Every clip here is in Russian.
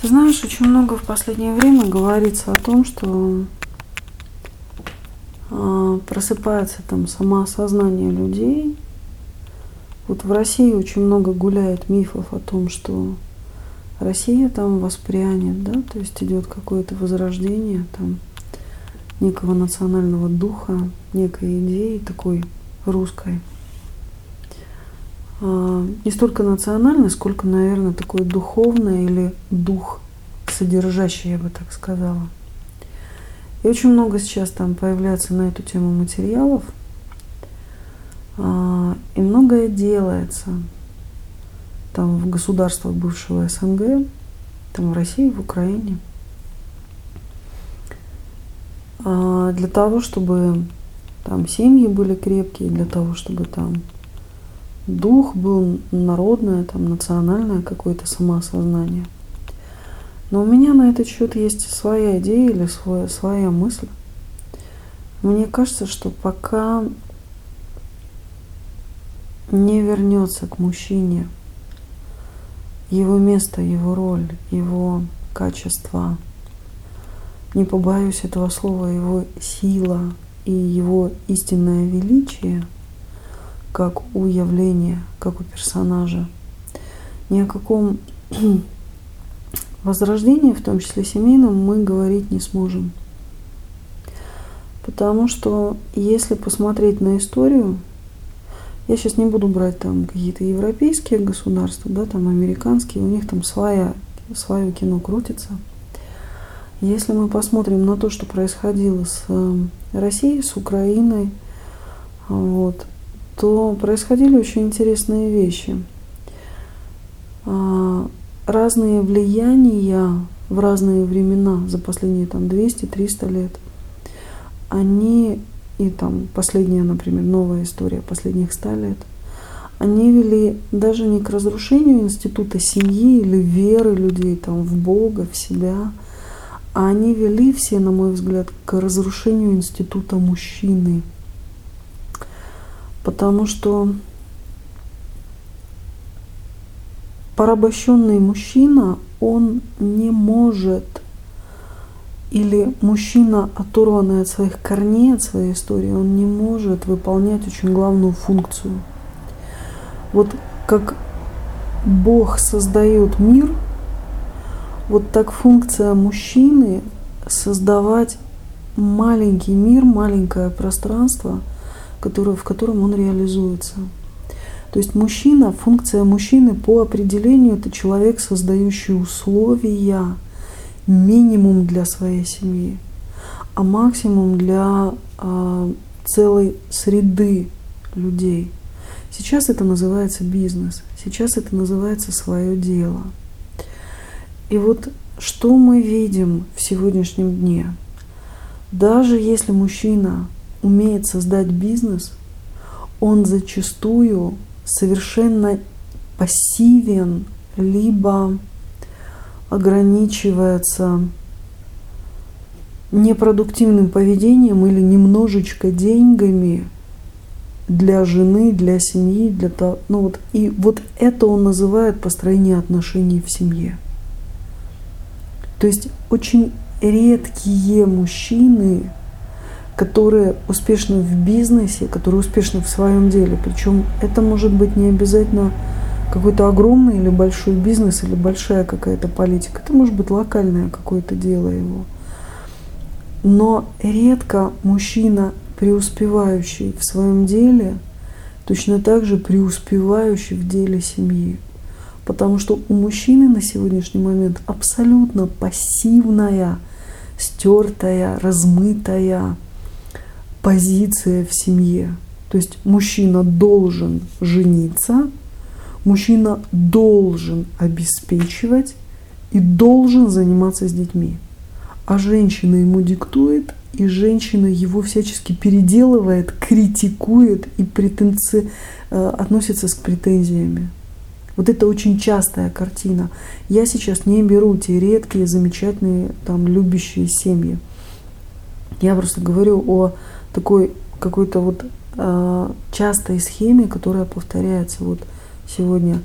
Ты знаешь, очень много в последнее время говорится о том, что э, просыпается там самоосознание людей. Вот в России очень много гуляет мифов о том, что Россия там воспрянет, да, то есть идет какое-то возрождение там некого национального духа, некой идеи такой русской. А, не столько национальной, сколько, наверное, такой духовный или дух содержащий, я бы так сказала. И очень много сейчас там появляется на эту тему материалов, а, и многое делается. Там в государствах бывшего СНГ, там в России, в Украине, а, для того, чтобы там семьи были крепкие, для того, чтобы там дух был народное, там национальное какое-то самоосознание. Но у меня на этот счет есть своя идея или своя, своя мысль. Мне кажется, что пока не вернется к мужчине его место, его роль, его качество, не побоюсь этого слова, его сила и его истинное величие, как у явления, как у персонажа, ни о каком возрождении, в том числе семейном, мы говорить не сможем. Потому что если посмотреть на историю, я сейчас не буду брать там какие-то европейские государства, да, там американские, у них там своя, свое кино крутится. Если мы посмотрим на то, что происходило с э, Россией, с Украиной, вот, то происходили очень интересные вещи. А, разные влияния в разные времена за последние там 200-300 лет, они и там последняя, например, новая история последних ста лет, они вели даже не к разрушению института семьи или веры людей там в Бога, в себя, а они вели все, на мой взгляд, к разрушению института мужчины. Потому что порабощенный мужчина, он не может или мужчина, оторванный от своих корней, от своей истории, он не может выполнять очень главную функцию. Вот как Бог создает мир, вот так функция мужчины создавать маленький мир, маленькое пространство, которое, в котором он реализуется. То есть мужчина, функция мужчины по определению это человек, создающий условия – минимум для своей семьи, а максимум для э, целой среды людей. Сейчас это называется бизнес, сейчас это называется свое дело. И вот что мы видим в сегодняшнем дне? Даже если мужчина умеет создать бизнес, он зачастую совершенно пассивен, либо ограничивается непродуктивным поведением или немножечко деньгами для жены, для семьи, для того, ну вот и вот это он называет построение отношений в семье. То есть очень редкие мужчины, которые успешны в бизнесе, которые успешны в своем деле. Причем это может быть не обязательно какой-то огромный или большой бизнес, или большая какая-то политика. Это может быть локальное какое-то дело его. Но редко мужчина, преуспевающий в своем деле, точно так же преуспевающий в деле семьи. Потому что у мужчины на сегодняшний момент абсолютно пассивная, стертая, размытая позиция в семье. То есть мужчина должен жениться, Мужчина должен обеспечивать и должен заниматься с детьми. А женщина ему диктует, и женщина его всячески переделывает, критикует и претенци... Э, относится с претензиями. Вот это очень частая картина. Я сейчас не беру те редкие, замечательные, там, любящие семьи. Я просто говорю о такой какой-то вот э, частой схеме, которая повторяется вот сегодня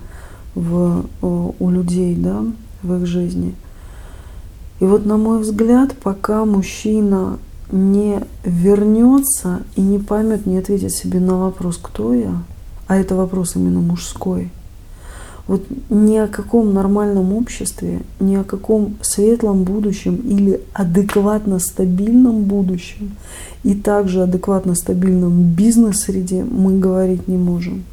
в, у людей, да, в их жизни. И вот, на мой взгляд, пока мужчина не вернется и не поймет, не ответит себе на вопрос, кто я, а это вопрос именно мужской, вот ни о каком нормальном обществе, ни о каком светлом будущем или адекватно стабильном будущем и также адекватно стабильном бизнес-среде мы говорить не можем.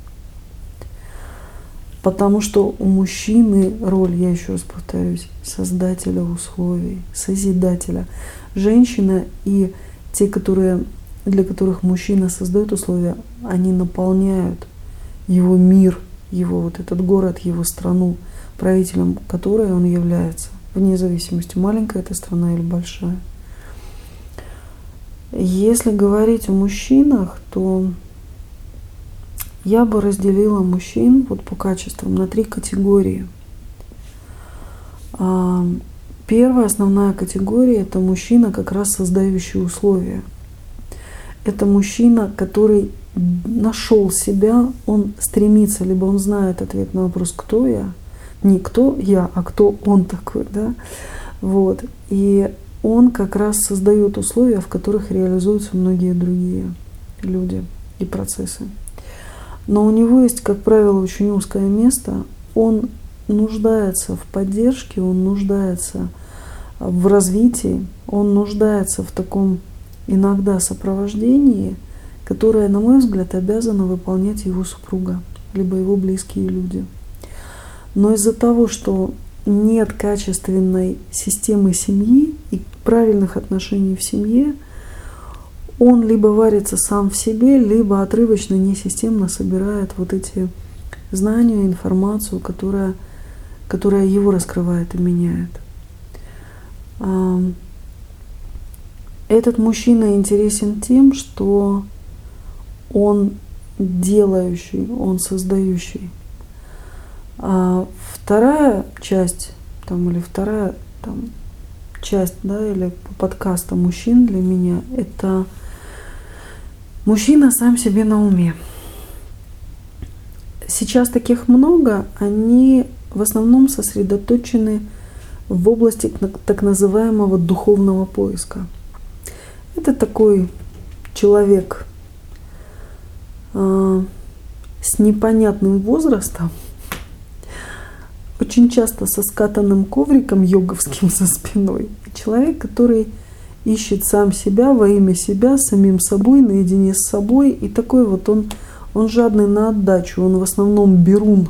Потому что у мужчины роль, я еще раз повторюсь, создателя условий, созидателя. Женщина и те, которые, для которых мужчина создает условия, они наполняют его мир, его вот этот город, его страну, правителем которой он является, вне зависимости, маленькая эта страна или большая. Если говорить о мужчинах, то я бы разделила мужчин вот по качествам на три категории. А, первая основная категория – это мужчина, как раз создающий условия. Это мужчина, который нашел себя, он стремится, либо он знает ответ на вопрос, кто я, не кто я, а кто он такой, да, вот. И он как раз создает условия, в которых реализуются многие другие люди и процессы. Но у него есть, как правило, очень узкое место. Он нуждается в поддержке, он нуждается в развитии, он нуждается в таком иногда сопровождении, которое, на мой взгляд, обязана выполнять его супруга, либо его близкие люди. Но из-за того, что нет качественной системы семьи и правильных отношений в семье – он либо варится сам в себе, либо отрывочно, несистемно собирает вот эти знания, информацию, которая, которая его раскрывает и меняет. Этот мужчина интересен тем, что он делающий, он создающий. А вторая часть, там, или вторая там, часть, да, или подкаста мужчин для меня, это Мужчина сам себе на уме. Сейчас таких много, они в основном сосредоточены в области так называемого духовного поиска. Это такой человек с непонятным возрастом, очень часто со скатанным ковриком йоговским за спиной. Человек, который ищет сам себя во имя себя, самим собой, наедине с собой. И такой вот он, он жадный на отдачу, он в основном берун.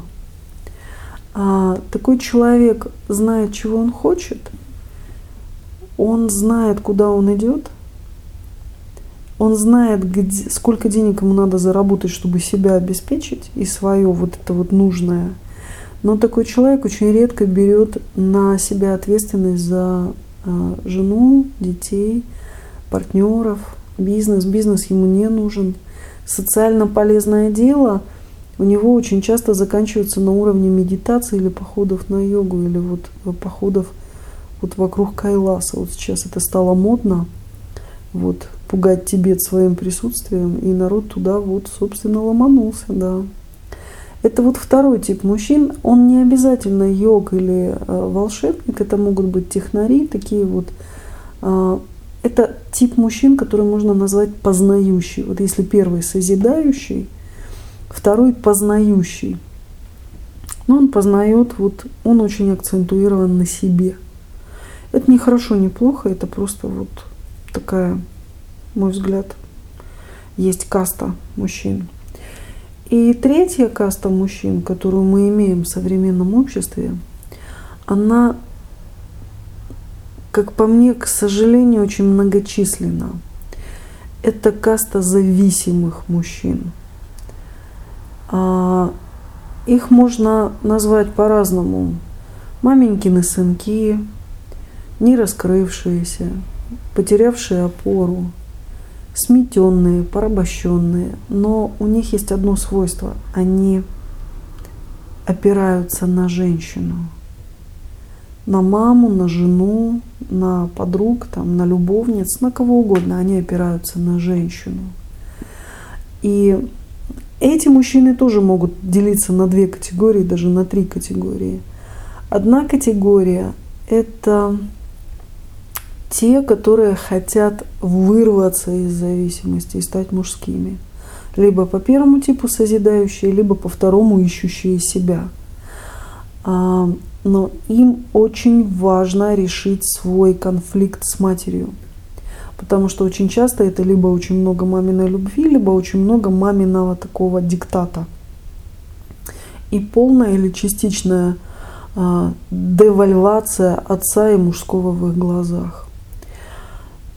А такой человек знает, чего он хочет, он знает, куда он идет, он знает, где, сколько денег ему надо заработать, чтобы себя обеспечить и свое вот это вот нужное. Но такой человек очень редко берет на себя ответственность за а, жену, детей, партнеров, бизнес. Бизнес ему не нужен. Социально полезное дело у него очень часто заканчивается на уровне медитации или походов на йогу, или вот походов вот вокруг Кайласа. Вот сейчас это стало модно, вот, пугать Тибет своим присутствием, и народ туда вот, собственно, ломанулся, да. Это вот второй тип мужчин. Он не обязательно йог или э, волшебник, это могут быть технари, такие вот. Э, это тип мужчин, который можно назвать познающий. Вот если первый созидающий, второй познающий. Но он познает, вот он очень акцентуирован на себе. Это не хорошо, не плохо, это просто вот такая, мой взгляд, есть каста мужчин. И третья каста мужчин, которую мы имеем в современном обществе, она, как по мне, к сожалению, очень многочисленна. Это каста зависимых мужчин. А, их можно назвать по-разному. Маменькины сынки, не раскрывшиеся, потерявшие опору, сметенные, порабощенные, но у них есть одно свойство. Они опираются на женщину, на маму, на жену, на подруг, там, на любовниц, на кого угодно. Они опираются на женщину. И эти мужчины тоже могут делиться на две категории, даже на три категории. Одна категория – это те, которые хотят вырваться из зависимости и стать мужскими. Либо по первому типу созидающие, либо по второму ищущие себя. А, но им очень важно решить свой конфликт с матерью. Потому что очень часто это либо очень много маминой любви, либо очень много маминого такого диктата. И полная или частичная а, девальвация отца и мужского в их глазах.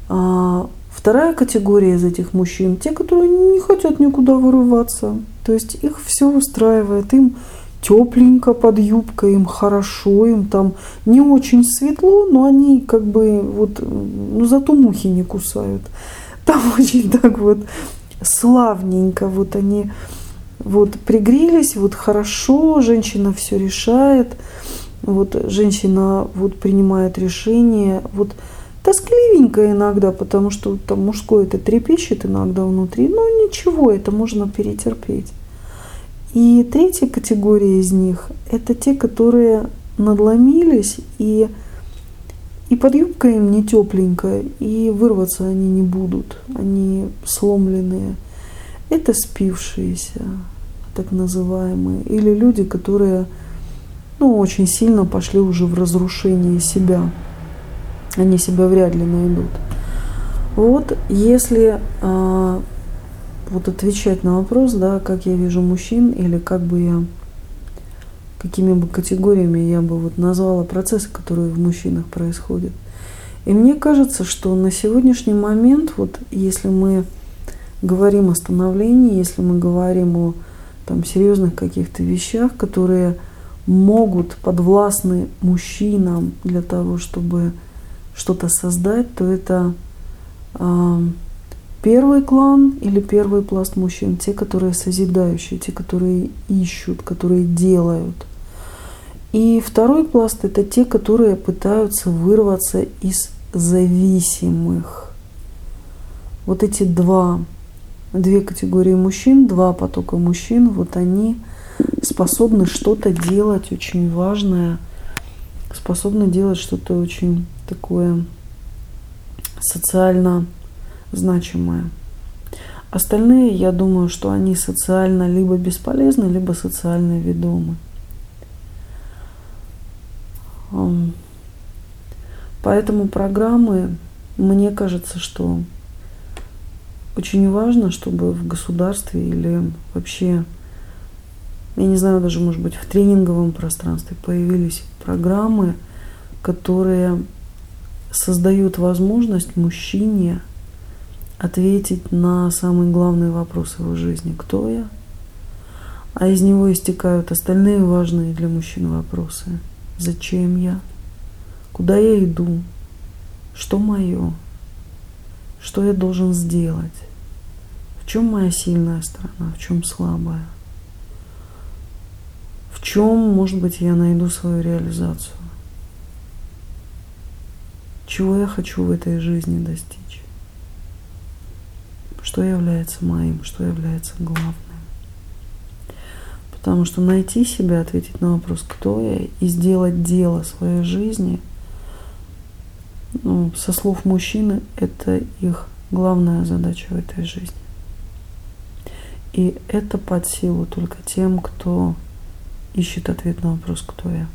А, вторая категория из этих мужчин – те, которые не хотят никуда вырываться. То есть их все устраивает, им тепленько под юбкой, им хорошо, им там не очень светло, но они как бы вот, ну зато мухи не кусают. Там очень так вот славненько, вот они вот пригрелись, вот хорошо, женщина все решает, вот женщина вот принимает решение, вот тоскливенько иногда, потому что там мужское это трепещет иногда внутри, но ничего, это можно перетерпеть. И третья категория из них – это те, которые надломились и и под юбкой им не тепленько, и вырваться они не будут. Они сломленные. Это спившиеся, так называемые. Или люди, которые ну, очень сильно пошли уже в разрушение себя. Они себя вряд ли найдут. Вот если а, вот отвечать на вопрос, да, как я вижу мужчин, или как бы я, какими бы категориями я бы вот назвала процессы, которые в мужчинах происходят. И мне кажется, что на сегодняшний момент, вот если мы говорим о становлении, если мы говорим о там, серьезных каких-то вещах, которые могут подвластны мужчинам для того, чтобы что-то создать, то это э, первый клан или первый пласт мужчин, те, которые созидающие, те, которые ищут, которые делают. И второй пласт это те, которые пытаются вырваться из зависимых. Вот эти два, две категории мужчин, два потока мужчин, вот они способны что-то делать очень важное, способны делать что-то очень такое социально значимое. Остальные, я думаю, что они социально либо бесполезны, либо социально ведомы. Поэтому программы, мне кажется, что очень важно, чтобы в государстве или вообще, я не знаю, даже, может быть, в тренинговом пространстве появились программы, которые создают возможность мужчине ответить на самый главный вопрос его жизни. Кто я? А из него истекают остальные важные для мужчин вопросы. Зачем я? Куда я иду? Что мое? Что я должен сделать? В чем моя сильная сторона? В чем слабая? Чем, может быть, я найду свою реализацию? Чего я хочу в этой жизни достичь? что является моим, что является главным. Потому что найти себя, ответить на вопрос, кто я, и сделать дело своей жизни, ну, со слов мужчины, это их главная задача в этой жизни. И это под силу только тем, кто ищет ответ на вопрос, кто я.